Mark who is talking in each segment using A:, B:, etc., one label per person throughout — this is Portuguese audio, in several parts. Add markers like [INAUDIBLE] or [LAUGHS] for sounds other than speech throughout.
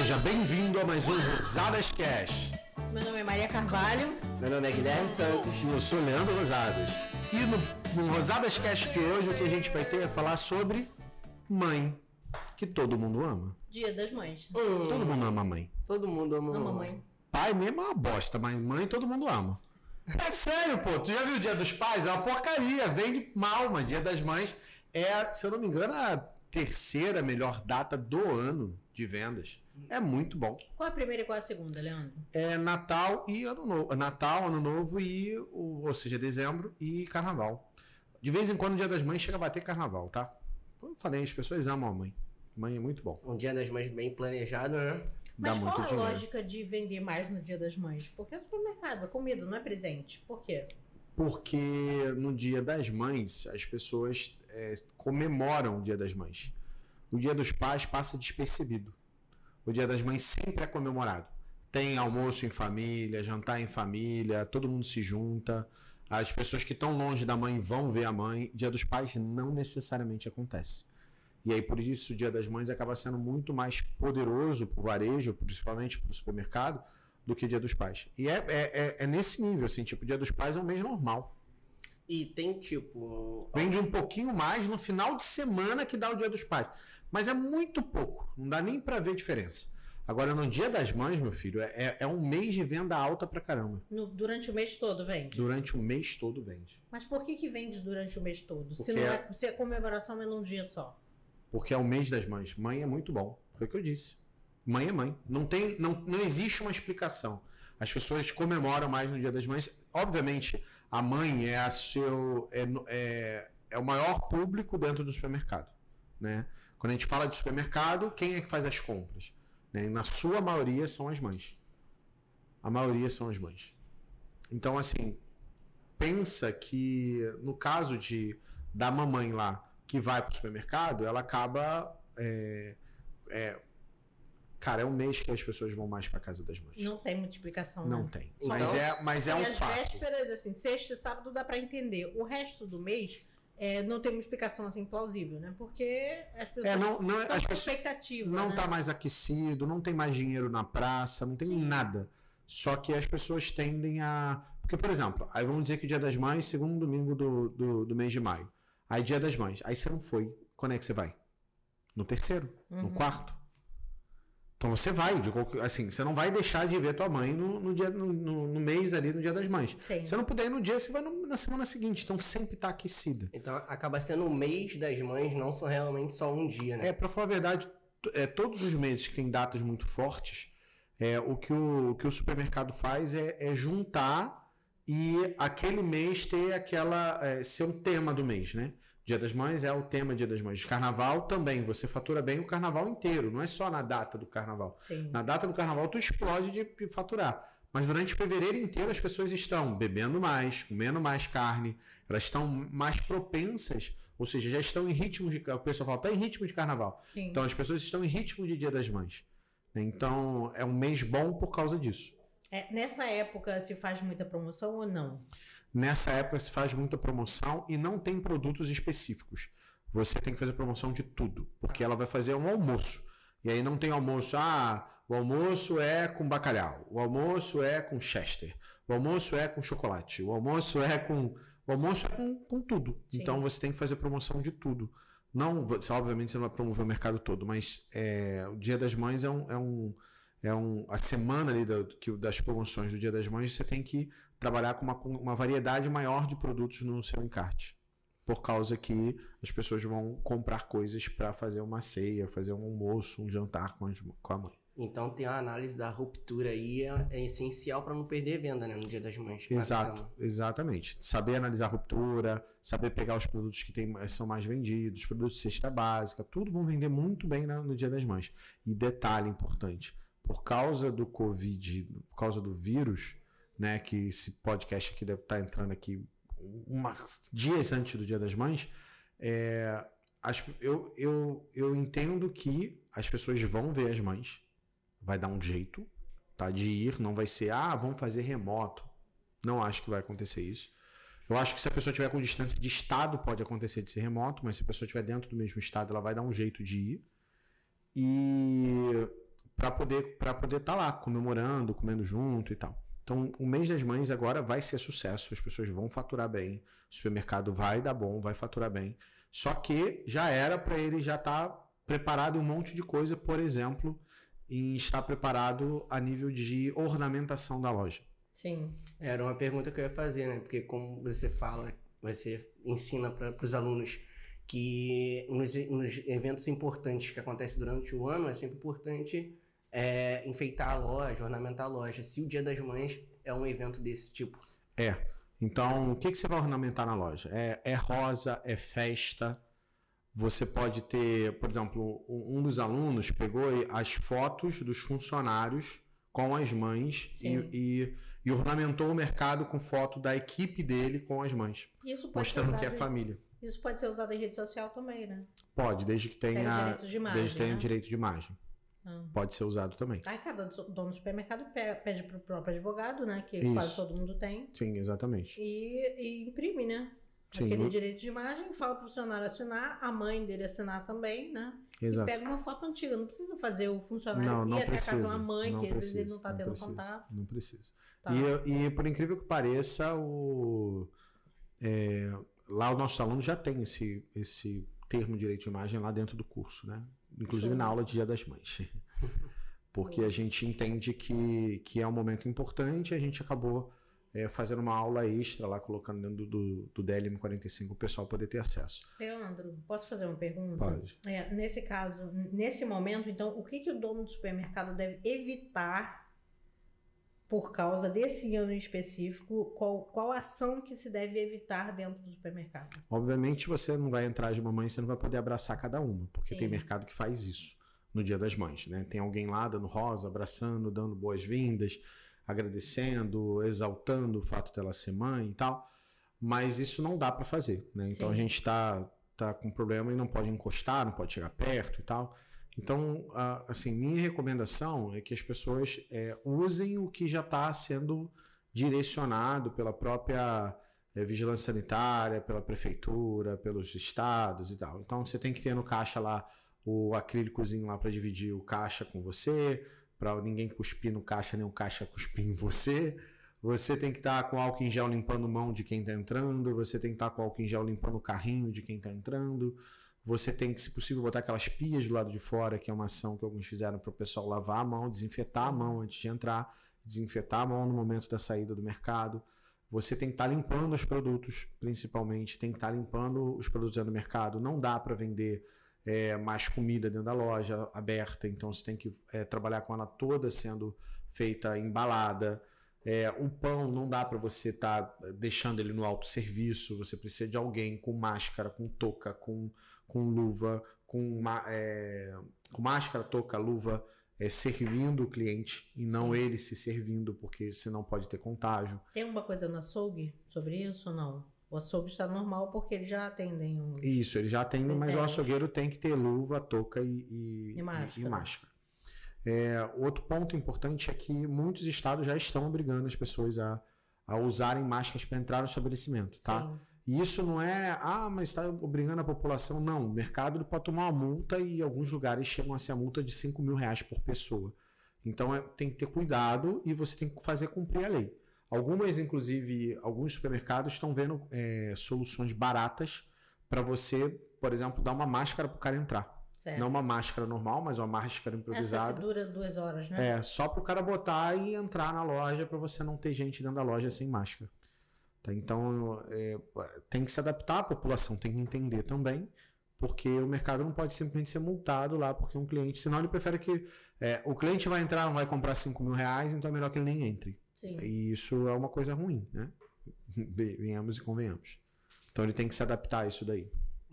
A: Seja bem-vindo a mais um Rosadas Cash.
B: Meu nome é Maria Carvalho.
C: Meu nome é Guilherme Santos.
A: E eu sou Leandro Rosadas. E no, no Rosadas Cash de hoje o que a gente vai ter é falar sobre mãe, que todo mundo ama.
B: Dia das Mães.
C: Hum,
A: Todo mundo ama mãe.
C: todo mundo ama,
B: Ama
C: mamãe.
B: mãe.
A: Pai mesmo é uma bosta, mas mãe todo mundo ama. É sério, pô. Tu já viu o Dia dos Pais? É uma porcaria. Vende mal, mas Dia das Mães é, se eu não me engano, a terceira melhor data do ano de vendas. É muito bom.
B: Qual a primeira e qual a segunda, Leandro?
A: É Natal e Ano Novo. Natal, Ano Novo e, o, ou seja, dezembro e Carnaval. De vez em quando, o Dia das Mães chega a bater Carnaval, tá? Como eu falei, as pessoas amam a mãe. Mãe é muito bom.
C: Um dia das mães bem planejado, né?
B: Mas
A: Dá
B: qual
A: muito
B: a
A: dinheiro.
B: lógica de vender mais no Dia das Mães? Porque é supermercado, é comida, não é presente. Por quê?
A: Porque no Dia das Mães, as pessoas é, comemoram o Dia das Mães. O Dia dos Pais passa despercebido. O Dia das Mães sempre é comemorado. Tem almoço em família, jantar em família, todo mundo se junta. As pessoas que estão longe da mãe vão ver a mãe. Dia dos Pais não necessariamente acontece. E aí, por isso, o Dia das Mães acaba sendo muito mais poderoso para o varejo, principalmente para o supermercado, do que Dia dos Pais. E é, é, é- é nesse nível, assim, tipo, Dia dos Pais é um mês normal.
C: E tem tipo.
A: Vende um pouquinho mais no final de semana que dá o Dia dos Pais. Mas é muito pouco, não dá nem para ver diferença. Agora, no Dia das Mães, meu filho, é, é um mês de venda alta pra caramba.
B: No- durante o mês todo vende.
A: Durante o mês todo vende.
B: Mas por que, que vende durante o mês todo? Se, não é, se a comemoração é num dia só.
A: Porque é o mês das mães. Mãe é muito bom. Foi o que eu disse. Mãe é mãe. Não, tem, não, não existe uma explicação. As pessoas comemoram mais no Dia das Mães. Obviamente, a mãe é, a seu, é, é, é o maior público dentro do supermercado. Né? Quando a gente fala de supermercado, quem é que faz as compras? Né? Na sua maioria são as mães. A maioria são as mães. Então, assim, pensa que no caso de da mamãe lá que vai pro supermercado, ela acaba. é, é, cara, é um mês que as pessoas vão mais pra casa das mães.
B: Não tem multiplicação,
A: Não
B: né?
A: tem.
C: Então,
A: mas é, mas é um
B: as
A: fato.
B: vésperas, assim, sexta e sábado dá pra entender. O resto do mês é, não tem uma explicação assim plausível, né? Porque as pessoas
A: É, não, não,
B: estão
A: as
B: com expectativa.
A: não
B: né?
A: tá mais aquecido, não tem mais dinheiro na praça, não tem
B: Sim.
A: nada. Só que as pessoas tendem a. Porque, por exemplo, aí vamos dizer que o Dia das Mães, segundo domingo do, do, do mês de maio. Aí Dia das Mães. Aí você não foi. Quando é que você vai? No terceiro?
B: Uhum.
A: No quarto? Então você vai, de qualquer- assim, você não vai deixar de ver tua mãe no, no dia, no, no- no mês ali, no dia das mães.
B: Sim.
A: Se não puder ir no dia, você vai no- na semana seguinte. Então sempre tá aquecida.
C: Então acaba sendo o mês das mães, não são realmente só um dia, né?
A: É, pra falar a verdade, é, todos os meses que tem datas muito fortes, é, o, que o, o que o supermercado faz é, é juntar e aquele mês ter aquela. é, ser um tema do mês, né? Dia das Mães é o tema Dia das Mães. Carnaval também, você fatura bem o carnaval inteiro, não é só na data do carnaval.
B: Sim.
A: Na data do carnaval, tu explode de, faturar. Mas durante fevereiro inteiro as pessoas estão bebendo mais, comendo mais carne, elas estão mais propensas, ou seja, já estão em ritmo de. O pessoal fala, está em ritmo de carnaval.
B: Sim.
A: Então as pessoas estão em ritmo de Dia das Mães. né? Então é um mês bom por causa disso.
B: É, nessa época se faz muita promoção ou não?
A: Nessa época se faz muita promoção e não tem produtos específicos. Você tem que fazer promoção de tudo, porque ela vai fazer um almoço. E aí não tem almoço, ah, o almoço é com bacalhau, o almoço é com chester, o almoço é com chocolate, o almoço é com. O almoço é com, com tudo.
B: Sim.
A: Então você tem que fazer promoção de tudo. Não, você, obviamente você não vai promover o mercado todo, mas é, o Dia das Mães é um. É um é um, a semana ali da- que, das promoções do Dia das Mães, você tem que trabalhar com uma, uma variedade maior de produtos no seu encarte. Por causa que as pessoas vão comprar coisas para fazer uma ceia, fazer um almoço, um jantar com, as- com a mãe.
C: Então tem a análise da ruptura aí, é, é essencial pra não perder venda, né? No dia das mães.
A: Exato, exatamente. Saber analisar a ruptura, saber pegar os produtos que tem, são mais vendidos, produtos de cesta básica, tudo vão vender muito bem na- no Dia das Mães. E detalhe importante, por causa do Covid, por causa do vírus, né, que esse podcast aqui deve estar entrando aqui umas dias antes do Dia das Mães, é, eu, eu, eu entendo que as pessoas vão ver as mães, vai dar um jeito, tá? De ir, não vai ser, ah, vamos fazer remoto. Não acho que vai acontecer isso. Eu acho que se a pessoa tiver com distância de estado, pode acontecer de ser remoto, mas se a pessoa estiver dentro do mesmo estado, ela vai dar um jeito de ir. E para poder para poder estar lá comemorando, comendo junto e tal. Então, o mês das mães agora vai ser sucesso, as pessoas vão faturar bem, o supermercado vai dar bom, vai faturar bem. Só que já era para ele já estar tá preparado em um monte de coisa, por exemplo, em estar preparado a nível de ornamentação da loja.
B: Sim.
C: Era uma pergunta que eu ia fazer, né? Porque como você fala, você ensina para os alunos que nos, nos, eventos importantes que acontecem durante o ano é sempre importante é, enfeitar a loja, ornamentar a loja. Se o Dia das Mães é um evento desse tipo.
A: É. Então, o que, que você vai ornamentar na loja? É, é rosa, é festa. Você pode ter, por exemplo, um dos alunos pegou as fotos dos funcionários com as mães e, e, e, ornamentou o mercado com foto da equipe dele com as mães. mostrando que é família.
B: Isso pode ser usado em rede social também, né?
A: Pode, desde que tenha, de imagem, desde que tenha né? direito de imagem. Ah. Pode ser usado também.
B: Aí cada dono do supermercado pede para o próprio advogado, né? Que Isso. quase todo mundo tem.
A: Sim, exatamente.
B: E, e imprime, né? Sim. Aquele direito de imagem, fala para o funcionário assinar, a mãe dele assinar também, né? Exato. E pega uma foto antiga. Não precisa fazer o funcionário
A: não, não
B: ir
A: precisa,
B: até a casa da mãe,
A: que
B: às vezes ele não está tendo
A: precisa,
B: contato.
A: Não precisa. Tá. E, e por incrível que pareça, o, é, lá o nosso aluno já tem esse, esse termo de direito de imagem lá dentro do curso, né? Inclusive na aula de Dia das Mães. [LAUGHS] Porque a gente entende que, que é um momento importante e a gente acabou é, fazendo uma aula extra lá, colocando dentro do, do DLM45 o pessoal poder ter acesso.
B: Leandro, posso fazer uma pergunta?
A: Pode.
B: É, nesse caso, nesse momento, então, o que, que o dono do supermercado deve evitar por causa desse ano específico? Qual, qual ação que se deve evitar dentro do supermercado?
A: Obviamente, você não vai entrar de mamãe, você não vai poder abraçar cada uma, porque Sim. tem mercado que faz isso no Dia das Mães, né? Tem alguém lá dando rosa, abraçando, dando boas-vindas, agradecendo, exaltando o fato dela ser mãe e tal. Mas isso não dá para fazer, né? Então Sim. a gente está tá com problema e não pode encostar, não pode chegar perto e tal. Então, assim, minha recomendação é que as pessoas é, usem o que já está sendo direcionado pela própria é, vigilância sanitária, pela prefeitura, pelos estados e tal. Então, você tem que ter no caixa lá o acrílicozinho lá para dividir o caixa com você, para ninguém cuspir no caixa, nem o caixa cuspir em você. Você tem que estar tá com álcool em gel limpando mão de quem está entrando, você tem que estar tá com álcool em gel limpando o carrinho de quem está entrando. Você tem que, se possível, botar aquelas pias do lado de fora, que é uma ação que alguns fizeram para o pessoal lavar a mão, desinfetar a mão antes de entrar, desinfetar a mão no momento da saída do mercado. Você tem que estar tá limpando os produtos, principalmente, tem que estar limpando os produtos dentro do mercado. Não dá para vender é, mais comida dentro da loja aberta, então você tem que é, trabalhar com ela toda sendo feita embalada. É, o pão não dá para você estar tá deixando ele no autosserviço, você precisa de alguém com máscara, com touca, com, com luva, com, é, com máscara, touca, luva, é, servindo o cliente e não Sim. ele se servindo, porque senão pode ter contágio.
B: Tem alguma coisa no açougue sobre isso ou não? O açougue está normal porque eles já atendem. Um...
A: Isso, eles já atendem, mas o açougueiro tem que ter luva, touca e, e,
B: e máscara.
A: E, máscara. É, outro ponto importante é que muitos estados já estão obrigando as pessoas a, a usarem máscaras para entrar no estabelecimento, tá? Sim. E isso não é, ah, mas está obrigando a população. Não, o mercado pode tomar uma multa e alguns lugares chegam a ser a multa de 5 mil reais por pessoa. Então é, tem que ter cuidado e você tem que fazer cumprir a lei. Algumas, inclusive, alguns supermercados estão vendo é, soluções baratas para você, por exemplo, dar uma máscara para o cara entrar. Certo. Não uma máscara normal, mas uma máscara improvisada. Essa
B: que dura duas horas, né?
A: É, só para o cara botar e entrar na loja para você não ter gente dentro da loja sem máscara. Tá? Então, é, tem que se adaptar, a população tem que entender também, porque o mercado não pode simplesmente ser multado lá porque um cliente, senão ele prefere que é, o cliente vai entrar, não vai comprar 5 mil reais, então é melhor que ele nem entre.
B: Sim.
A: E isso é uma coisa ruim, né? [LAUGHS] Venhamos e convenhamos. Então ele tem que se adaptar a isso daí.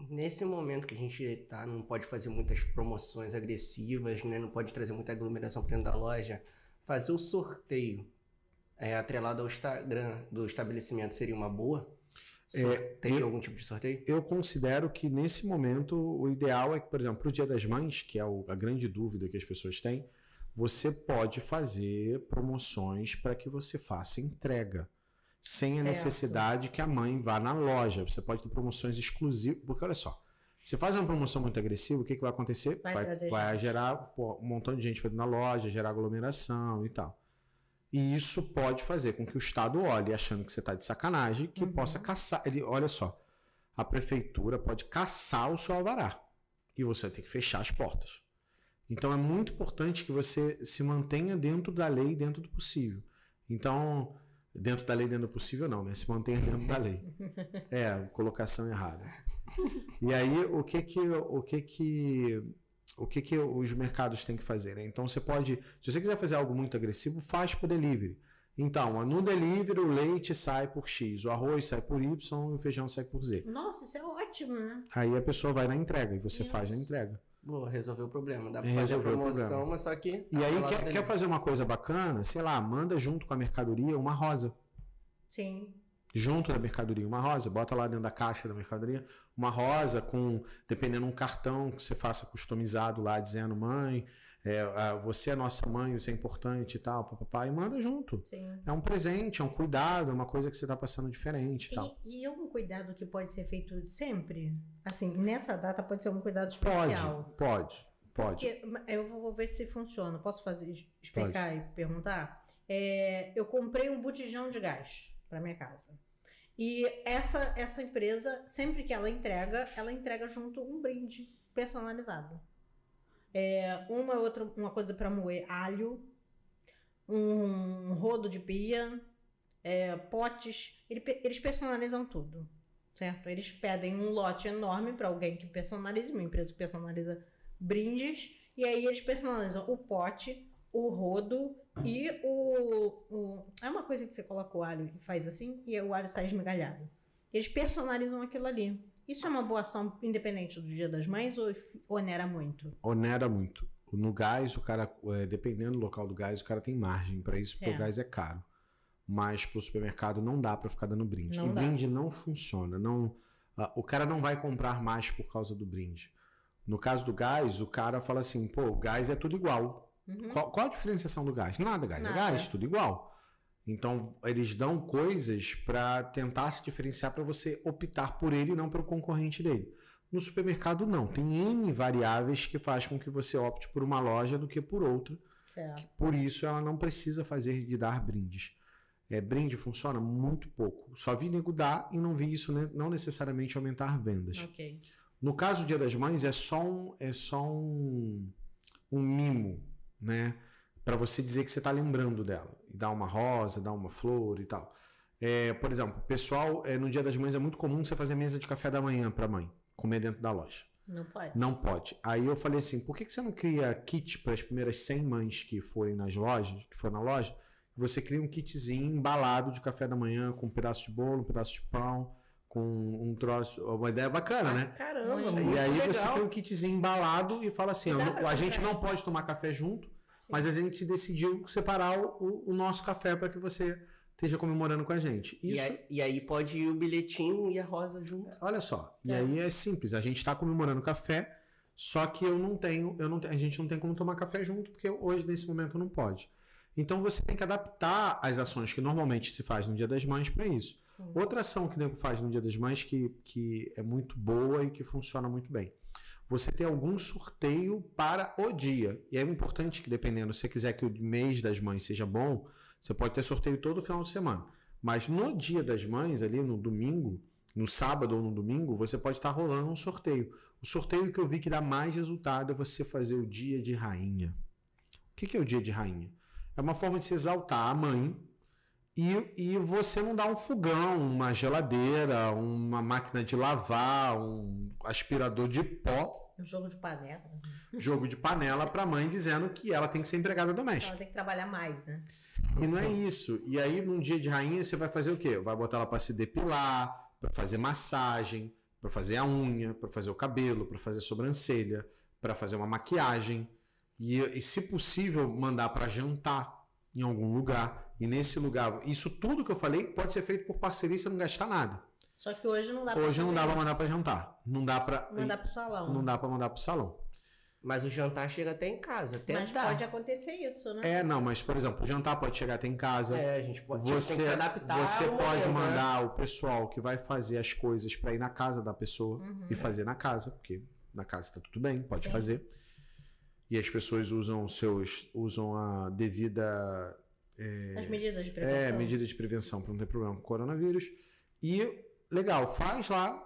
C: Nesse momento que a gente tá, não pode fazer muitas promoções agressivas, né? Não pode trazer muita aglomeração para dentro da loja. Fazer o sorteio é, atrelado ao Instagram do estabelecimento seria uma boa? É, algum tipo de sorteio?
A: Eu considero que nesse momento o ideal é que, por exemplo, para o Dia das Mães, que é a grande dúvida que as pessoas têm, você pode fazer promoções para que você faça entrega. Sem a certo. necessidade que a mãe vá na loja. Você pode ter promoções exclusivas. Porque olha só, Se faz uma promoção muito agressiva, o que, que vai acontecer?
B: Vai
A: vai, vai gerar pô, um montão de gente pra dentro da loja, gerar aglomeração e tal. E isso pode fazer com que o Estado olhe achando que você está de sacanagem, que
B: Uhum.
A: possa caçar. Ele, olha só, a prefeitura pode caçar o seu alvará e você vai ter que fechar as portas. Então é muito importante que você se mantenha dentro da lei, dentro do possível. Então, dentro da lei, dentro do possível, não, né? Se mantenha dentro da lei. [LAUGHS] É, colocação errada. E aí, o que que, o que que, o que que os mercados têm que fazer, né? Então, você pode, se você quiser fazer algo muito agressivo, faz por delivery. Então, no delivery, o leite sai por X, o arroz sai por Y e o feijão sai por Z.
B: Nossa, isso é ótimo, né?
A: Aí a pessoa vai na entrega e você
B: Isso.
A: faz a entrega.
C: Boa, resolveu o problema. Dá pra fazer a promoção, mas só que.
A: E aí, quer, quer fazer uma coisa bacana? Sei lá, manda junto com a mercadoria uma rosa.
B: Sim.
A: Junto da mercadoria uma rosa, bota lá dentro da caixa da mercadoria uma rosa com, dependendo um cartão que você faça customizado lá dizendo mãe, é, você é nossa mãe, você é importante e tal, papai, e manda junto.
B: Sim.
A: É um presente, é um cuidado, é uma coisa que você está passando diferente e tal.
B: E, e é um cuidado que pode ser feito sempre? Assim, nessa data pode ser um cuidado
A: Pode,
B: especial.
A: pode, pode.
B: Porque eu vou ver se funciona. Posso fazer, explicar e perguntar? É, eu comprei um botijão de gás para minha casa. E essa, essa empresa, sempre que ela entrega, ela entrega junto um brinde personalizado. É, uma outra, uma coisa para moer alho, um rodo de pia, é, potes. Ele eles personalizam tudo, certo? Eles pedem um lote enorme para alguém que personalize, uma empresa que personaliza brindes, e aí eles personalizam o pote, o rodo e o, o- É uma coisa que você coloca o alho e faz assim, e o alho sai esmigalhado. Eles personalizam aquilo ali. Isso é uma boa ação independente do Dia das Mães ou onera muito?
A: Onera muito. No gás, o cara, é, dependendo do local do gás, o cara tem margem para isso, porque
B: É.
A: o gás é caro. Mas pro supermercado não dá para ficar dando brinde.
B: Não
A: e
B: dá.
A: brinde não funciona. Não, ah, o cara não vai comprar mais por causa do brinde. No caso do gás, o cara fala assim: pô, o gás é tudo igual.
B: Uhum.
A: Qual, qual a diferenciação do gás? Nada, gás
B: Nada.
A: é gás, tudo igual. Então, eles dão coisas para tentar se diferenciar para você optar por ele e não pelo concorrente dele. No supermercado, não. Tem N variáveis que faz com que você opte por uma loja do que por outra.
B: Certo.
A: Por isso, ela não precisa fazer de dar brindes. É, brinde funciona muito pouco. Só vi nego dar e não vi isso né, não necessariamente aumentar vendas.
B: Ok.
A: No caso do Dia das Mães, é só um, é só um, um mimo, né? Para você dizer que você está lembrando dela. E dar uma rosa, dar uma flor e tal. É, por exemplo, pessoal, é, no Dia das Mães é muito comum você fazer mesa de café da manhã para mãe, comer dentro da loja.
B: Não pode.
A: Não pode. Aí eu falei assim, por que, que você não cria kit para as primeiras 100 mães que forem nas lojas, que for na loja? Você cria um kitzinho embalado de café da manhã com um pedaço de bolo, um pedaço de pão, com um troço, uma ideia bacana, né?
C: Caramba,
B: Muito
A: E aí
C: legal.
A: você cria um kitzinho embalado e fala assim:
B: E
A: ó, a gente não pode tomar café junto, mas a gente decidiu separar o, o nosso café para que você esteja comemorando com a gente.
C: E,
A: Isso,
C: aí, e aí pode ir o bilhetinho e a rosa junto.
A: olha só. E
B: É.
A: aí é simples, a gente está comemorando café, só que eu não tenho, eu não, a gente não tem como tomar café junto, porque hoje, nesse momento, não pode. Então você tem que adaptar as ações que normalmente se faz no Dia das Mães para isso. Outra ação que o nego faz no Dia das Mães que, que é muito boa e que funciona muito bem. Você tem algum sorteio para o dia. E é importante que, dependendo, se você quiser que o mês das mães seja bom, você pode ter sorteio todo final de semana. Mas no dia das mães, ali no domingo, no sábado ou no domingo, você pode estar rolando um sorteio. O sorteio que eu vi que dá mais resultado é você fazer o dia de rainha. O que é o dia de rainha? É uma forma de se exaltar a mãe e, e você não dá um fogão, uma geladeira, uma máquina de lavar, um aspirador de pó,
B: Um jogo de panela.
A: jogo de panela para a mãe dizendo que ela tem que ser empregada doméstica.
B: Ela tem que trabalhar mais, né?
A: E não é isso. E aí, num dia de rainha, você vai fazer o quê? Vai botar ela para se depilar, para fazer massagem, para fazer a unha, para fazer o cabelo, para fazer a sobrancelha, para fazer uma maquiagem. E, e, se possível, mandar para jantar em algum lugar. E nesse lugar, isso tudo que eu falei pode ser feito por parceria e você não gastar nada.
B: Só que hoje não dá
A: Hoje não dá para mandar para jantar. Não dá para
B: Mandar pro salão.
A: não dá para mandar pro salão.
C: Mas o jantar chega até em casa, até
B: Mas
C: dá.
B: pode acontecer isso, né?
A: É, não, mas, por exemplo, o jantar pode chegar até em casa.
C: É, a gente pode tipo, tem
A: Você,
C: que se adaptar.
A: você
C: ao
A: pode
C: momento, né?
A: mandar o pessoal que vai fazer as coisas pra ir na casa da pessoa
B: Uhum.
A: e fazer na casa, porque na casa tá tudo bem, pode
B: Sim.
A: fazer. E as pessoas usam seus usam a devida
B: As medidas de prevenção.
A: é, medida de prevenção para não ter problema com o coronavírus. E legal, faz lá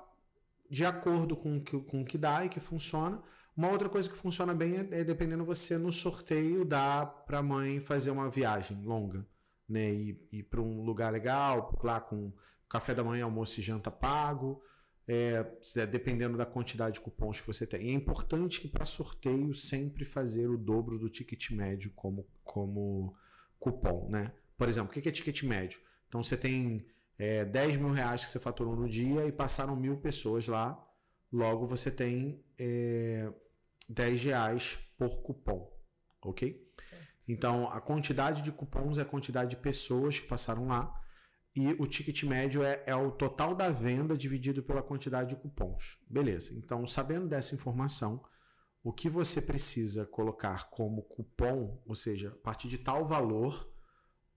A: de acordo com o que, com que dá e que funciona. Uma outra coisa que funciona bem é, é dependendo você no sorteio dá para a mãe fazer uma viagem longa, né? Ir, ir para um lugar legal, lá com café da manhã, almoço e janta pago. É, der- dependendo da quantidade de cupons que você tem. E é importante que para sorteio sempre fazer o dobro do ticket médio como, como cupom, né? Por exemplo, o que é ticket médio? Então você tem é, 10 mil reais que você faturou no dia e passaram mil pessoas lá, logo você tem é, 10 reais por cupom, ok? Então a quantidade de cupons é a quantidade de pessoas que passaram lá e o ticket médio é, é o total da venda dividido pela quantidade de cupons. Beleza, então sabendo dessa informação, o que você precisa colocar como cupom, ou seja, a partir de tal valor,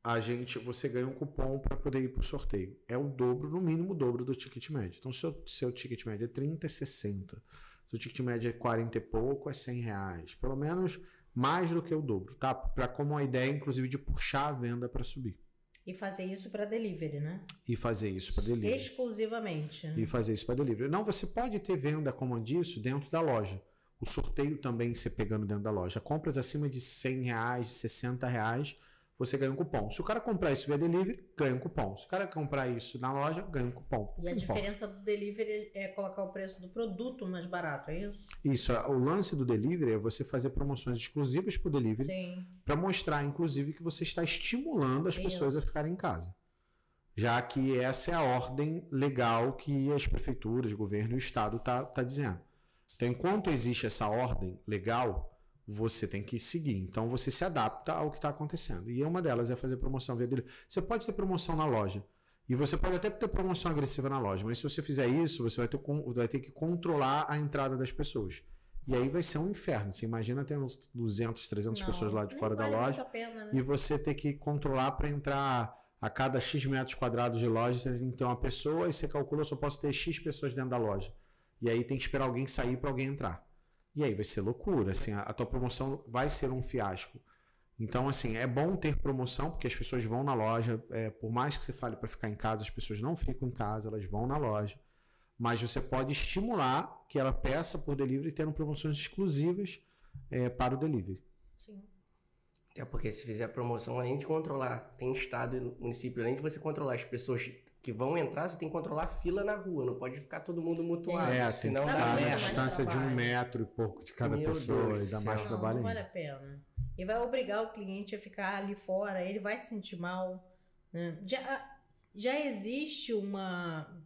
A: a gente você ganha um cupom para poder ir para o sorteio. É o dobro, no mínimo o dobro do ticket médio. Então, se o seu ticket médio é 30, é 60. Se o ticket médio é 40 e pouco, é 100 reais. Pelo menos mais do que o dobro, tá? Para como a ideia, inclusive, de puxar a venda para subir.
B: E fazer isso para delivery, né?
A: E fazer isso para delivery.
B: Exclusivamente. né?
A: e fazer isso para delivery. Não, você pode ter venda como disso dentro da loja. O sorteio também você pegando dentro da loja. Compras acima de 100 reais, de 60 reais, você ganha um cupom. Se o cara comprar isso via delivery, ganha um cupom. Se o cara comprar isso na loja, ganha um cupom.
B: E a diferença do delivery é colocar o preço do produto mais barato, é isso?
A: Isso, o lance do delivery é você fazer promoções exclusivas para o delivery para mostrar, inclusive, que você está estimulando as
B: Isso.
A: pessoas a ficarem em casa. Já que essa é a ordem legal que as prefeituras, o governo e o Estado tá, tá dizendo. Então, enquanto existe essa ordem legal, você tem que seguir. Então, você se adapta ao que está acontecendo. E uma delas é fazer promoção via delivery. Você pode ter promoção na loja. E você pode até ter promoção agressiva na loja, mas se você fizer isso, você vai ter, vai ter que controlar a entrada das pessoas. E aí vai ser um inferno. Você imagina ter uns 200, 300
B: Não,
A: pessoas lá de fora da
B: vale
A: loja
B: muito a pena, né?
A: e você ter que controlar para entrar a cada X metros quadrados de loja, você tem que ter uma pessoa e você calcula, eu só posso ter X pessoas dentro da loja. E aí tem que esperar alguém sair para alguém entrar. E aí vai ser loucura, assim, a, a tua promoção vai ser um fiasco. Então, assim, é bom ter promoção, porque as pessoas vão na loja, é, por mais que você fale para ficar em casa, as pessoas não ficam em casa, elas vão na loja. Mas você pode estimular que ela peça por delivery tendo promoções exclusivas é, para o delivery.
B: Sim.
C: Até porque se fizer promoção, além de controlar, tem estado e município, além de você controlar as pessoas que vão entrar, você tem que controlar a fila na rua. Não pode ficar todo mundo mutuado.
A: É, assim,
C: senão
B: dá merda.
C: merda.
A: distância de um metro e pouco de cada
C: Meu
A: pessoa
C: Deus
A: e dá mais.
B: Não,
A: trabalho
B: não vale a pena. E vai obrigar o cliente a ficar ali fora, ele vai se sentir mal. né? Já, já existe uma.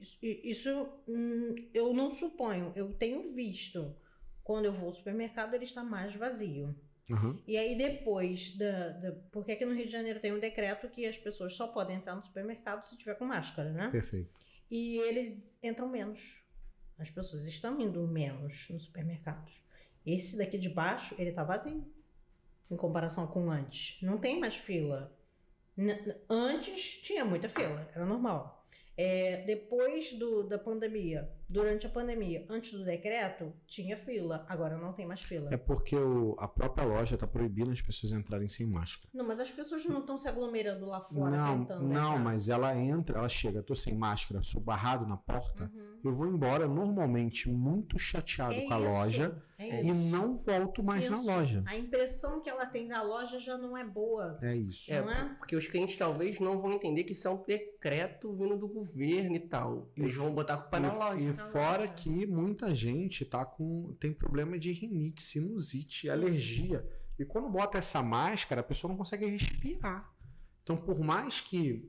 B: Isso, isso, hum, eu não suponho, eu tenho visto. Quando eu vou ao supermercado, ele está mais vazio.
A: Uhum.
B: E aí depois da, da- Porque aqui no Rio de Janeiro tem um decreto que as pessoas só podem entrar no supermercado se tiver com máscara, né?
A: Perfeito.
B: E eles entram menos. As pessoas estão indo menos nos supermercados. Esse daqui de baixo, ele tá vazio. Em comparação com antes. Não tem mais fila. N- antes tinha muita fila, era normal. É, depois do, da pandemia, durante a pandemia, antes do decreto, tinha fila. Agora não tem mais fila.
A: É porque o- a própria loja está proibindo as pessoas entrarem sem máscara.
B: Não, mas as pessoas não estão se aglomerando lá fora
A: não,
B: tentando.
A: não,
B: entrar.
A: mas ela entra, ela chega, tô sem máscara, sou barrado na porta,
B: Uhum.
A: eu vou embora normalmente muito chateado
B: É
A: com a
B: isso,
A: loja
B: é
A: e
B: isso.
A: não volto mais na loja.
B: A impressão que ela tem da loja já não é boa.
A: É isso.
C: É,
B: Não é?
C: porque os clientes talvez não vão entender que isso é um decreto vindo do governo e tal. Eles
A: E-
C: vão botar a culpa na
A: E-
C: loja.
A: E
B: Na
A: fora
B: loja.
A: que muita gente tá com tem problema de rinite, sinusite, alergia. E quando bota essa máscara, a pessoa não consegue respirar. Então, por mais que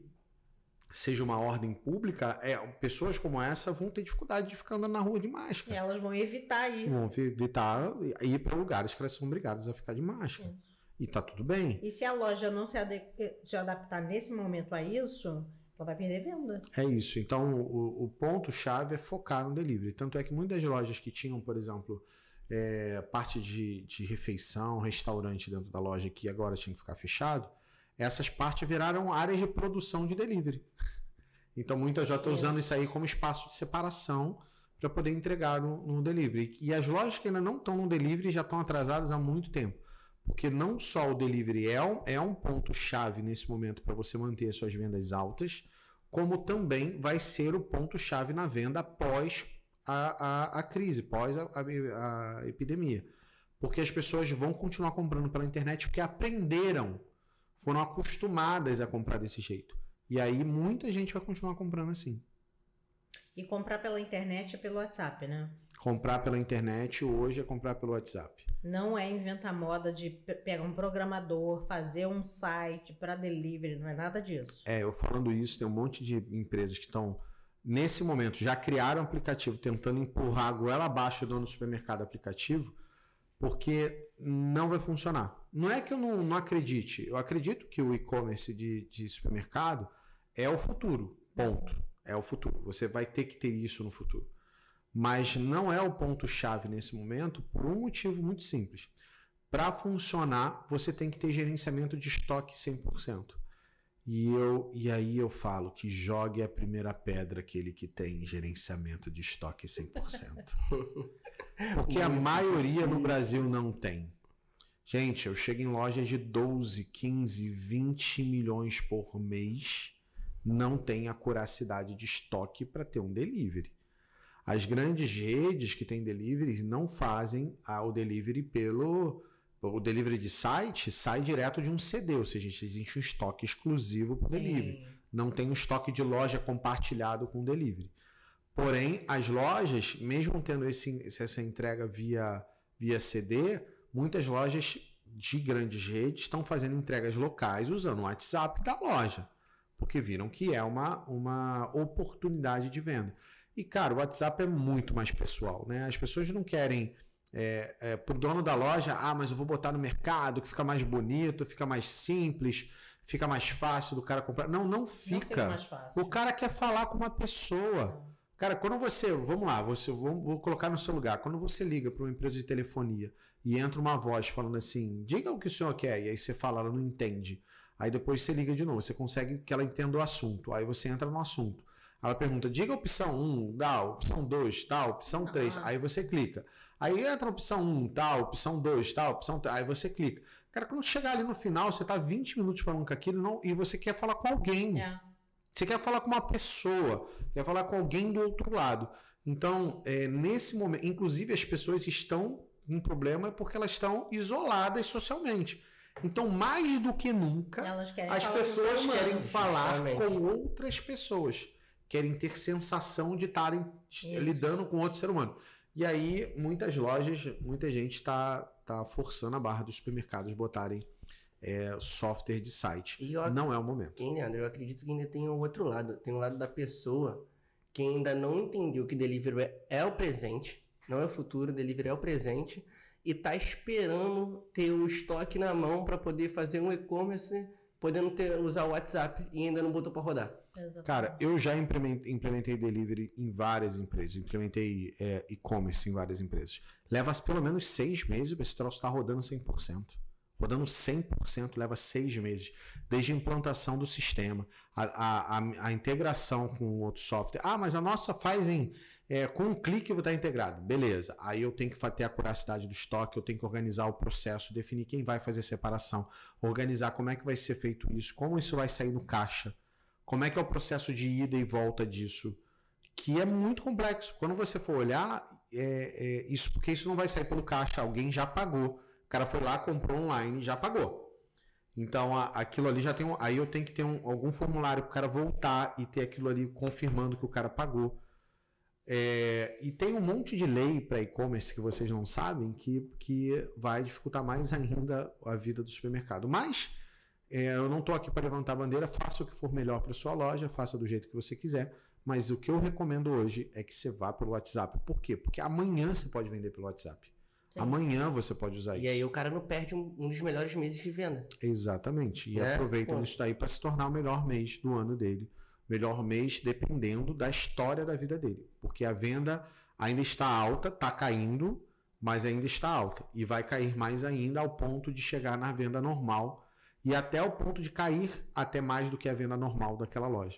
A: seja uma ordem pública, é, pessoas como essa vão ter dificuldade de ficar andando na rua de
B: E
A: máscara.
B: elas vão evitar ir.
A: Vão evitar ir para lugares que elas são obrigadas a ficar de máscara.
B: Sim.
A: E tá tudo bem.
B: E se a loja não se, ade- se adaptar nesse momento a isso, ela vai perder venda.
A: É isso. Então, o, o ponto-chave é focar no delivery. Tanto é que muitas lojas que tinham, por exemplo, é, parte de, de refeição, restaurante dentro da loja que agora tinha que ficar fechado, essas partes viraram áreas de produção de delivery. [LAUGHS] Então muita já está usando isso aí como espaço de separação para poder entregar no, no, delivery. E as lojas que ainda não estão no delivery já estão atrasadas há muito tempo. Porque não só o delivery é um, é um ponto-chave nesse momento para você manter as suas vendas altas, como também vai ser o ponto-chave na venda após a, a, a crise, pós a, a, a epidemia. Porque as pessoas vão continuar comprando pela internet porque aprenderam, foram acostumadas a comprar desse jeito. E aí muita gente vai continuar comprando assim.
B: E comprar pela internet é pelo WhatsApp, né?
A: Comprar pela internet hoje é comprar pelo WhatsApp.
B: Não é inventar moda de pegar um programador, fazer um site para delivery, não é nada disso.
A: É, eu falando isso, tem um monte de empresas que estão nesse momento já criaram um aplicativo tentando empurrar a goela abaixo do supermercado aplicativo, porque não vai funcionar. Não é que eu não, não acredite, eu acredito que o e-commerce de, de supermercado é o futuro, ponto. É o futuro. Você vai ter que ter isso no futuro. Mas não é o ponto-chave nesse momento por um motivo muito simples. Para funcionar, você tem que ter gerenciamento de estoque 100%. E, eu, e aí eu falo que jogue a primeira pedra aquele que tem gerenciamento de estoque 100%. [LAUGHS] Porque a maioria no Brasil não tem. Gente, eu chego em lojas de 12, 15, 20 milhões por mês, não tem a curacidade de estoque para ter um delivery. As grandes redes que têm delivery não fazem o delivery pelo o delivery de site sai direto de um CD, ou seja, existe um estoque exclusivo para o delivery. Não tem um estoque de loja compartilhado com o delivery. Porém, as lojas, mesmo tendo esse, essa entrega via, via CD, muitas lojas de grandes redes estão fazendo entregas locais usando o WhatsApp da loja, porque viram que é uma, uma oportunidade de venda. E, cara, o WhatsApp é muito mais pessoal, né? As pessoas não querem é, é, pro dono da loja, ah, mas eu vou botar no mercado que fica mais bonito, fica mais simples, fica mais fácil do cara comprar. Não, não fica. Não fica. O cara quer falar com uma pessoa. Cara, quando você, vamos lá, você vou, vou colocar no seu lugar. Quando você liga para uma empresa de telefonia e entra uma voz falando assim, diga o que o senhor quer, e aí você fala, ela não entende. Aí depois você liga de novo, você consegue que ela entenda o assunto. Aí você entra no assunto. Ela pergunta, diga a opção 1, dá, opção 2, tá, opção 3. Aí você clica. Aí entra a opção 1, tal, opção 2, tal, opção 3. Aí você clica. Cara, quando chegar ali no final, você tá 20 minutos falando com aquilo não, e você quer falar com alguém. É. Você quer falar com uma pessoa, quer falar com alguém do outro lado. Então, é, nesse momento, inclusive as pessoas estão um problema porque elas estão isoladas socialmente. Então, mais do que nunca, as pessoas querem falar com outras pessoas. Querem ter sensação de estarem lidando com outro ser humano. E aí, muitas lojas, muita gente está tá forçando a barra dos supermercados botarem é, software de site. Eu, não é o momento.
C: E, Leandro, eu acredito que ainda tem o outro lado. Tem o lado da pessoa que ainda não entendeu que delivery é, é o presente, não é o futuro, delivery é o presente, e tá esperando ter o estoque na mão para poder fazer um e-commerce, podendo ter, usar o WhatsApp e ainda não botou para rodar.
A: Exatamente. Cara, eu já implementei, implementei delivery em várias empresas, implementei é, e-commerce em várias empresas. Leva pelo menos seis meses para esse troço estar tá rodando 100%. Rodando 100% leva seis meses. Desde a implantação do sistema, a, a, a, a integração com outro software. Ah, mas a nossa faz em. É, com um clique vai estar integrado. Beleza. Aí eu tenho que ter a curacidade do estoque, eu tenho que organizar o processo, definir quem vai fazer a separação, organizar como é que vai ser feito isso, como isso vai sair no caixa como é que é o processo de ida e volta disso? Que é muito complexo. Quando você for olhar, é, é isso porque isso não vai sair pelo caixa. Alguém já pagou. O cara foi lá, comprou online já pagou. Então a, aquilo ali já tem. Um, aí eu tenho que ter um, algum formulário para o cara voltar e ter aquilo ali confirmando que o cara pagou. É, e tem um monte de lei para e-commerce que vocês não sabem que, que vai dificultar mais ainda a vida do supermercado. Mas é, eu não estou aqui para levantar bandeira, faça o que for melhor para sua loja, faça do jeito que você quiser. Mas o que eu recomendo hoje é que você vá pelo WhatsApp. Por quê? Porque amanhã você pode vender pelo WhatsApp. Sim. Amanhã você pode usar
C: e
A: isso.
C: E aí o cara não perde um, um dos melhores meses de venda.
A: Exatamente. E é? aproveitam Pô. isso daí para se tornar o melhor mês do ano dele. Melhor mês dependendo da história da vida dele. Porque a venda ainda está alta, está caindo, mas ainda está alta e vai cair mais ainda ao ponto de chegar na venda normal e até o ponto de cair até mais do que a venda normal daquela loja.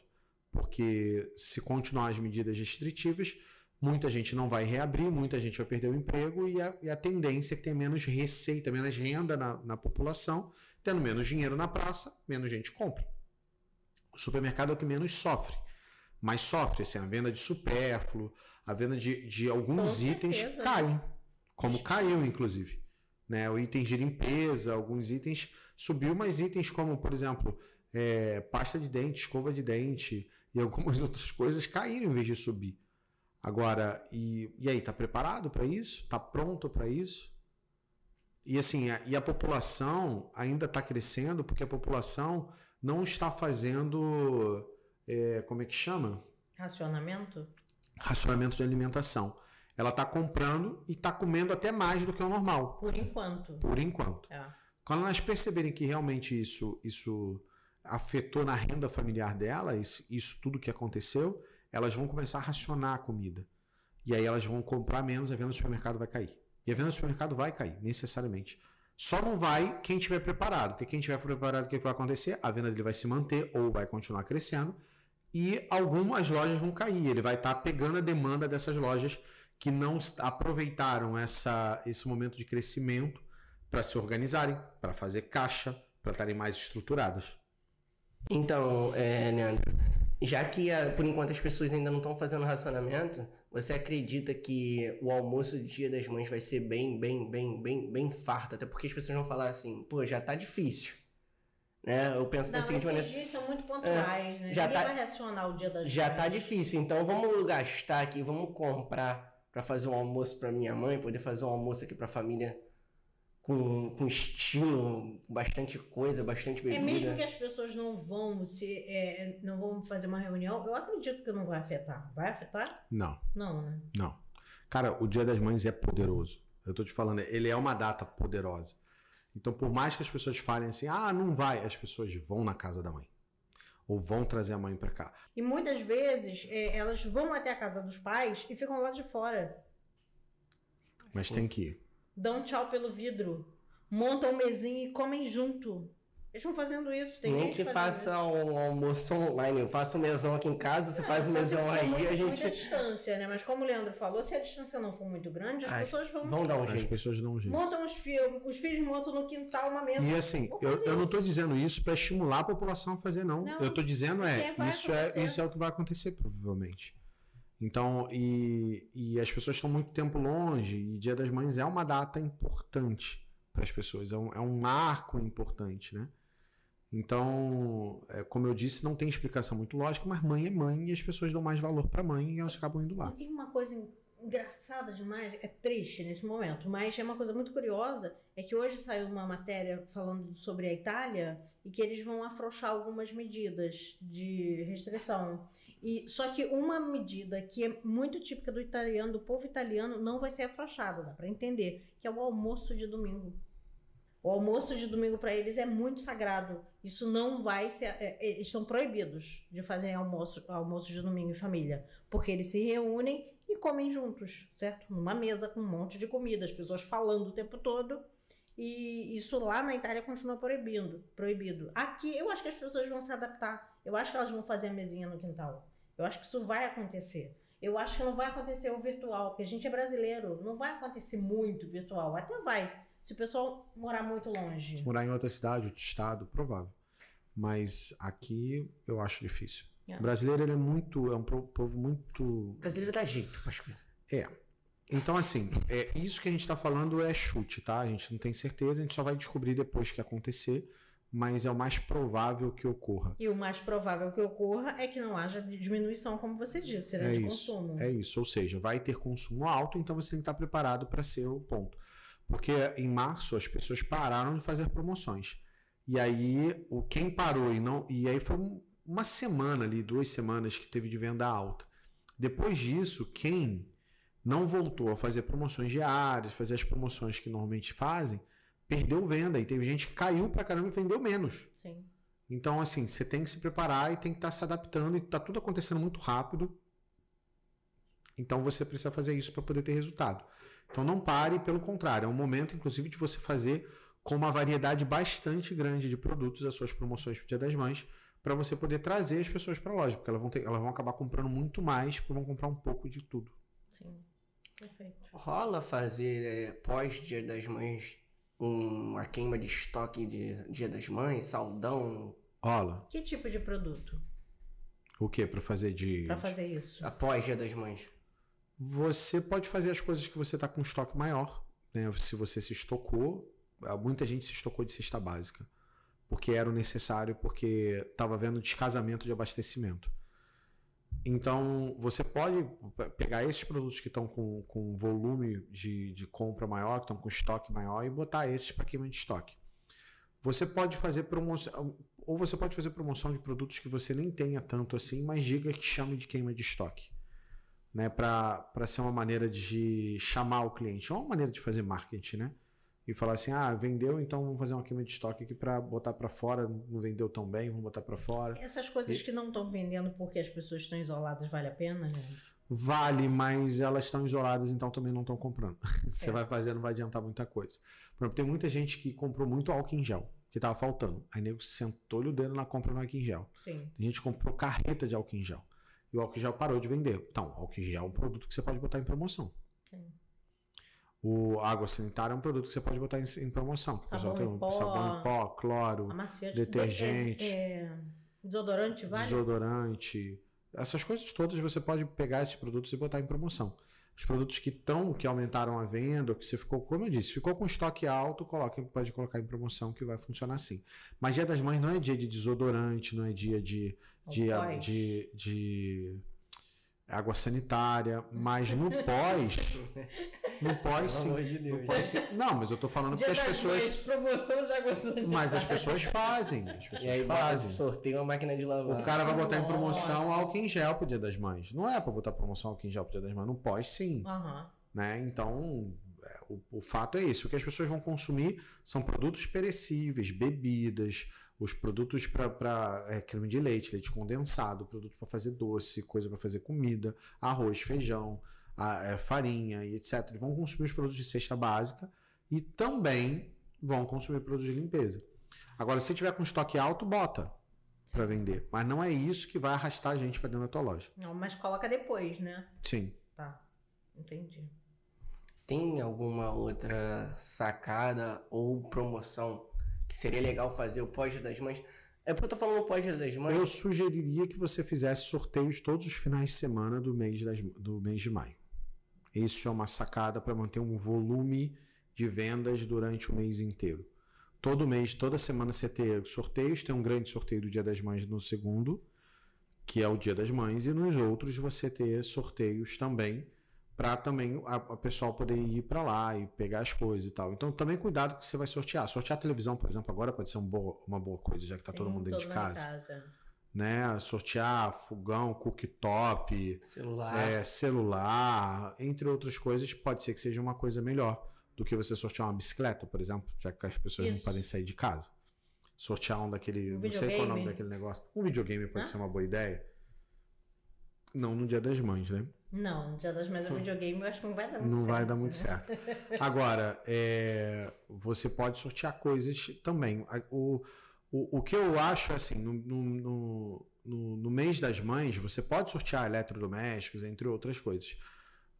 A: Porque se continuar as medidas restritivas, muita gente não vai reabrir, muita gente vai perder o emprego e a, e a tendência é que tenha menos receita, menos renda na, na população, tendo menos dinheiro na praça, menos gente compra. O supermercado é o que menos sofre. Mas sofre, assim, a venda de supérfluo, a venda de, de alguns
B: Com
A: itens
B: certeza.
A: caem. Como caiu, inclusive. Né? O itens de limpeza, alguns itens subiu, mas itens como, por exemplo, é, pasta de dente, escova de dente e algumas [LAUGHS] outras coisas caíram em vez de subir. Agora, e, e aí, tá preparado para isso? Tá pronto para isso? E assim, a, e a população ainda está crescendo porque a população não está fazendo, é, como é que chama?
B: Racionamento?
A: Racionamento de alimentação. Ela está comprando e está comendo até mais do que o normal,
B: Por enquanto.
A: por enquanto.
B: É.
A: Quando elas perceberem que realmente isso, isso afetou na renda familiar dela, isso, isso tudo que aconteceu, elas vão começar a racionar a comida. E aí elas vão comprar menos, a venda do supermercado vai cair. E a venda do supermercado vai cair, necessariamente. Só não vai quem estiver preparado, porque quem estiver preparado, o que vai acontecer? A venda dele vai se manter ou vai continuar crescendo e algumas lojas vão cair. Ele vai estar pegando a demanda dessas lojas que não aproveitaram essa, esse momento de crescimento para se organizarem, para fazer caixa, para estarem mais estruturadas.
C: Então, é, Leandro, já que por enquanto as pessoas ainda não estão fazendo racionamento, você acredita que o almoço do Dia das Mães vai ser bem, bem, bem, bem, bem farto? Até porque as pessoas vão falar assim, pô, já tá difícil. Né? Eu penso
B: Não,
C: da seguinte
B: esses
C: maneira.
B: dias são muito pontuais, né?
C: já
B: Ninguém
C: tá-
B: vai racionar o dia das
C: Já
B: mães.
C: tá difícil, então vamos gastar aqui, vamos comprar pra fazer um almoço pra minha mãe, poder fazer um almoço aqui pra família com, com estilo, bastante coisa, bastante
B: É
C: bebida.
B: mesmo que as pessoas não vão se é, não vão fazer uma reunião, eu acredito que não vai afetar. Vai afetar?
A: Não,
B: Não, né?
A: não. Cara, o Dia das Mães é poderoso. Eu tô te falando, ele é uma data poderosa. Então, por mais que as pessoas falem assim, ah, não vai, as pessoas vão na casa da mãe. Ou vão trazer a mãe pra cá.
B: E muitas vezes é, elas vão até a casa dos pais e ficam lá de fora.
A: Mas
C: Sim.
A: tem que ir.
B: Dão tchau pelo vidro. Montam um mesinho e comem junto. Eles vão fazendo isso. Tem
C: Nem
B: gente
C: que faça um almoço online. Eu faço um mesão aqui em casa, você
B: Não,
C: faz um mesão aí,
B: muito-
C: a
B: Muita
C: gente.
B: distância, né? Mas como o Leandro falou, se a distância não for muito grande, as
C: Ai,
B: pessoas vão.
C: Vão dar um
A: As
C: jeito.
A: pessoas dão um jeito.
B: Montam os filhos, os filhos montam no quintal uma mesa.
A: E assim, eu, eu não
B: isso.
A: tô dizendo isso para estimular a população a fazer, não.
B: Não.
A: eu tô dizendo é, isso é, isso é o que vai acontecer, provavelmente. Então, e, e as pessoas estão muito tempo longe, e Dia das Mães é uma data importante para as pessoas, é um, é um marco importante, né? Então, é, como eu disse, não tem explicação muito lógica, mas mãe é mãe e as pessoas dão mais valor para mãe e elas acabam indo lá.
B: E tem uma coisa engraçada demais, é triste nesse momento, mas é uma coisa muito curiosa, é que hoje saiu uma matéria falando sobre a Itália e que eles vão afrouxar algumas medidas de restrição. E só que uma medida que é muito típica do italiano, do povo italiano, não vai ser afrouxada, dá para entender, que é o almoço de domingo. O almoço de domingo para eles é muito sagrado. Isso não vai ser. é, é, eles estão proibidos de fazerem almoço, almoço de domingo em família. Porque eles se reúnem e comem juntos, certo? Numa mesa com um monte de comida, as pessoas falando o tempo todo. E isso lá na Itália continua proibido. proibido. Aqui eu acho que as pessoas vão se adaptar. Eu acho que elas vão fazer a mesinha no quintal. Eu acho que isso vai acontecer. Eu acho que não vai acontecer o virtual, porque a gente é brasileiro. Não vai acontecer muito virtual. Até vai. Se o pessoal morar muito longe.
A: Se morar em outra cidade, outro estado, provável. Mas aqui eu acho difícil.
B: É.
A: O brasileiro ele é muito, é um povo muito
C: O brasileiro dá jeito para as coisas.
A: Então, assim, é, isso que a gente está falando é chute, tá? A gente não tem certeza, a gente só vai descobrir depois que acontecer, mas é o mais provável que ocorra.
B: E o mais provável que ocorra é que não haja diminuição, como você disse, né,
A: É
B: de
A: isso,
B: consumo.
A: É isso, ou seja, vai ter consumo alto, então você tem que estar preparado para ser o ponto. Porque em março as pessoas pararam de fazer promoções. E aí, o quem parou e não. E aí foi um- uma semana ali, duas semanas que teve de venda alta. Depois disso, quem não voltou a fazer promoções diárias, fazer as promoções que normalmente fazem, perdeu venda. E teve gente que caiu pra caramba e vendeu menos.
B: Sim.
A: Então, assim, você tem que se preparar e tem que estar se adaptando, e tá tudo acontecendo muito rápido. Então você precisa fazer isso para poder ter resultado. Então não pare, pelo contrário, é um momento, inclusive, de você fazer com uma variedade bastante grande de produtos as suas promoções para o Dia das Mães, para você poder trazer as pessoas para a loja, porque elas vão, ter, elas vão acabar comprando muito mais, porque vão comprar um pouco de tudo.
B: Sim. Perfeito.
C: Rola fazer é, pós Dia das Mães uma queima de estoque de Dia das Mães, saldão,
A: Rola.
B: Que tipo de produto
A: O que para fazer de
B: para fazer isso?
C: após Dia das Mães?
A: Você pode fazer as coisas que você está com estoque maior, né? Se você se estocou, muita gente se estocou de cesta básica, porque era necessário, porque estava havendo descasamento de abastecimento. Então, você pode pegar esses produtos que estão com, com volume de, de compra maior, que estão com estoque maior, e botar esses para queima de estoque. Você pode fazer promoção, ou você pode fazer promoção de produtos que você nem tenha tanto assim, mas diga que chame de queima de estoque né, para ser uma maneira de chamar o cliente, é uma maneira de fazer marketing, né? E falar assim: "Ah, vendeu, então vamos fazer uma queima de estoque aqui para botar para fora, não vendeu tão bem, vamos botar para fora".
B: Essas coisas que não estão vendendo porque as pessoas estão isoladas, vale a pena, né?
A: Vale, mas elas estão isoladas, então também não estão comprando. [LAUGHS] Você
B: É.
A: vai fazer, não vai adiantar muita coisa. Por exemplo, tem muita gente que comprou muito álcool em gel, que tava faltando. Aí nego sentou-lhe o dedo na compra no álcool em gel.
B: Sim.
A: Tem gente que comprou carreta de álcool em gel. E o álcool em gel parou de vender. Então, álcool em gel é um produto que você pode botar em promoção.
B: Sim.
A: O água sanitária é um produto que você pode botar em, em promoção.
B: Sabão em
A: tem
B: pó.
A: sabão em pó, cloro. Detergente.
B: É, é, desodorante, vale?
A: desodorante. Essas coisas todas você pode pegar esses produtos e botar em promoção. Os produtos que estão, que aumentaram a venda, que você ficou, como eu disse, ficou com estoque alto, coloque, pode colocar em promoção que vai funcionar assim. Mas dia das mães não é dia de desodorante, não é dia de, de, de, de água sanitária, mas no pós, no pós sim.
C: Pelo amor de
A: No
C: Deus.
A: pós, sim. Não, mas eu tô falando
B: Dia
A: porque as pessoas.
B: Mães, promoção de água sanitária.
A: Mas as pessoas fazem. As
C: E
A: pessoas
C: aí bota,
A: fazem.
C: sorteio uma máquina de lavar.
A: O cara vai botar em promoção álcool em gel pro Dia das Mães. Não é pra botar promoção álcool em gel pro Dia das Mães. No pós, sim.
B: Aham.
A: Né? Então, é, o, o fato é isso. O que as pessoas vão consumir são produtos perecíveis, bebidas, os produtos para é, creme de leite, leite condensado, produto para fazer doce, coisa para fazer comida, arroz, feijão, a- é, farinha e etc. Eles vão consumir os produtos de cesta básica e também vão consumir produtos de limpeza. Agora, se tiver com estoque alto, bota para vender. Mas não é isso que vai arrastar a gente para dentro da tua loja.
B: Não, mas coloca depois, né?
A: Sim.
B: Tá. Entendi.
C: Tem alguma outra sacada ou promoção que seria legal fazer o pós Dia das Mães? É porque eu tô falando pós Dia das Mães.
A: Eu sugeriria que você fizesse sorteios todos os finais de semana do mês, das- do mês de maio. Isso é uma sacada para manter um volume de vendas durante o mês inteiro. Todo mês, toda semana você ter sorteios, tem um grande sorteio do Dia das Mães no segundo, que é o Dia das Mães, e nos outros você ter sorteios também para também a, a pessoal poder ir para lá e pegar as coisas e tal. Então também cuidado que você vai sortear. Sortear a televisão, por exemplo, agora pode ser um boa- uma boa coisa, já que tá
B: Sim,
A: todo mundo dentro de
B: em
A: casa né? Sortear fogão, cooktop,
C: Celular.
A: é, celular, entre outras coisas, pode ser que seja uma coisa melhor do que você sortear uma bicicleta, por exemplo, já que as pessoas não
B: Isso.
A: podem sair de casa. Sortear um daquele,
B: Um
A: não sei qual é o nome daquele negócio. Um videogame pode
B: Hã?
A: ser uma boa ideia. Não no Dia das Mães, né?
B: Não, Dia das Mães é videogame, eu acho que não vai dar muito
A: Não
B: certo.
A: vai dar muito
B: né?
A: certo. [LAUGHS] Agora, é, você pode sortear coisas também. O, o, o que eu acho assim, no, no, no, no- no mês das mães, você pode sortear eletrodomésticos, entre outras coisas.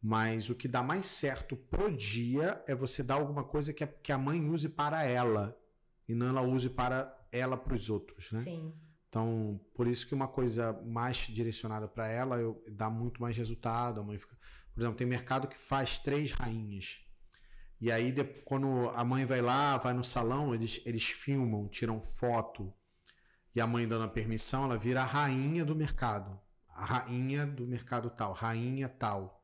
A: Mas o que dá mais certo pro dia é você dar alguma coisa que a, que a mãe use para ela e não ela use para ela para os outros, né?
B: Sim.
A: Então, por isso que uma coisa mais direcionada para ela eu, dá muito mais resultado. A mãe fica... Por exemplo, tem mercado que faz três rainhas. E aí, quando a mãe vai lá, vai no salão, eles, eles filmam, tiram foto. E a mãe dando a permissão, ela vira a rainha do mercado. A rainha do mercado tal, rainha tal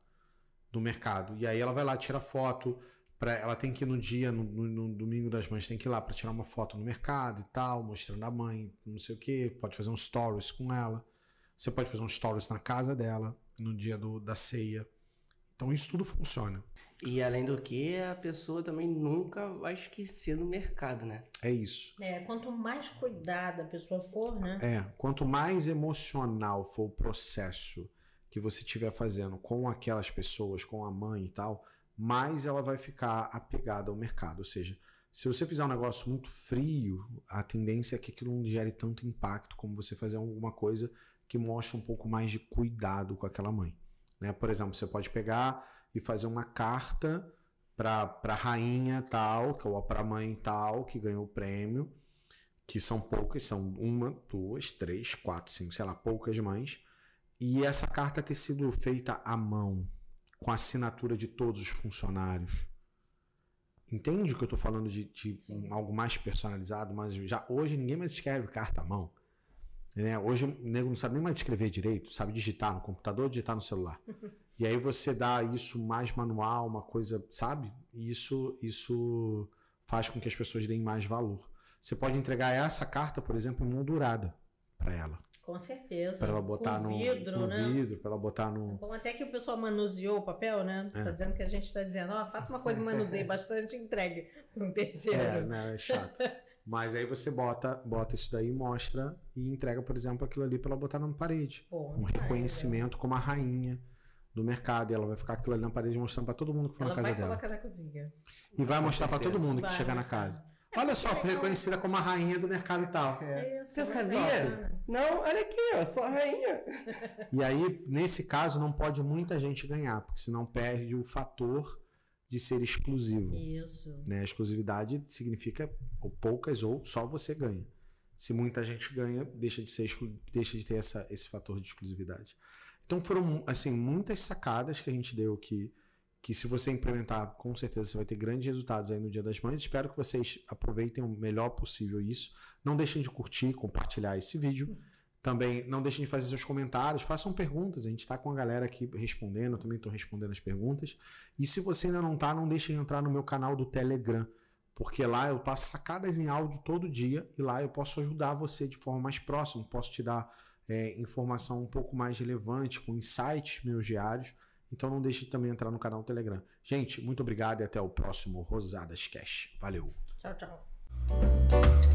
A: do mercado. E aí ela vai lá, tira foto. Pra, ela tem que ir no dia, no, no- no domingo das mães, tem que ir lá para tirar uma foto no mercado e tal, mostrando a mãe, não sei o que. Pode fazer um stories com ela. Você pode fazer um stories na casa dela, no dia do, da ceia. Então isso tudo funciona.
C: E além do que, a pessoa também nunca vai esquecer do mercado, né?
A: É isso.
B: É, quanto mais cuidada a pessoa for, né?
A: É, quanto mais emocional for o processo que você estiver fazendo com aquelas pessoas, com a mãe e tal, mais ela vai ficar apegada ao mercado. Ou seja, se você fizer um negócio muito frio, a tendência é que aquilo não gere tanto impacto como você fazer alguma coisa que mostra um pouco mais de cuidado com aquela mãe. Né? Por exemplo, você pode pegar e fazer uma carta para a rainha tal, ou para a mãe tal, que ganhou o prêmio, que são poucas, são uma, duas, três, quatro, cinco, sei lá, poucas mães. E essa carta ter sido feita à mão, com a assinatura de todos os funcionários. Entende o que eu estou falando de, de um, algo mais personalizado? Mas já hoje ninguém mais escreve carta à mão. Né? Hoje o nego não sabe nem mais escrever direito, sabe digitar no computador, digitar no celular. [LAUGHS] e aí você dá isso mais manual, uma coisa, sabe? E isso, isso faz com que as pessoas deem mais valor. Você pode entregar essa carta, por exemplo, moldurada para ela.
B: Com certeza.
A: Para ela botar no
B: vidro,
A: no
B: né?
A: vidro, para ela botar no.
B: Bom, até que o pessoal manuseou o papel, né?
A: É.
B: Tá dizendo que a gente tá dizendo, ó, faça uma coisa e manuseie bastante e entregue para um terceiro.
A: É, né? É chato. Mas aí você bota, bota isso daí, mostra e entrega, por exemplo, aquilo ali para ela botar na parede.
B: Pô,
A: Um reconhecimento como a rainha do mercado. E ela vai ficar aquilo ali na parede mostrando para todo mundo que foi
B: Ela
A: na casa
B: vai
A: dela.
B: colocar na cozinha.
A: E vai mostrar para todo mundo que
B: Vai
A: chegar na casa. Olha só, foi reconhecida como a rainha do mercado e tal.
C: É.
B: Isso,
C: Você
B: é
C: sabia?
B: bacana.
C: Não, olha aqui, ó, sou a rainha.
A: E aí, nesse caso, não pode muita gente ganhar, porque senão perde o fator de ser exclusivo.
B: Isso.
A: Né? Exclusividade significa ou poucas ou só você ganha. Se muita gente ganha, deixa de ser exclu- deixa de ter essa, esse fator de exclusividade. Então foram assim muitas sacadas que a gente deu que que se você implementar, com certeza você vai ter grandes resultados aí no Dia das Mães. Espero que vocês aproveitem o melhor possível isso. Não deixem de curtir, compartilhar esse vídeo. Também não deixem de fazer seus comentários, façam perguntas. A gente está com a galera aqui respondendo, eu também estou respondendo as perguntas. E se você ainda não está, não deixe de entrar no meu canal do Telegram, porque lá eu passo sacadas em áudio todo dia e lá eu posso ajudar você de forma mais próxima, posso te dar é, informação um pouco mais relevante, com insights meus diários. Então não deixe de também entrar no canal Telegram. Gente, muito obrigado e até o próximo Rosadas Cash. Valeu!
B: Tchau, tchau.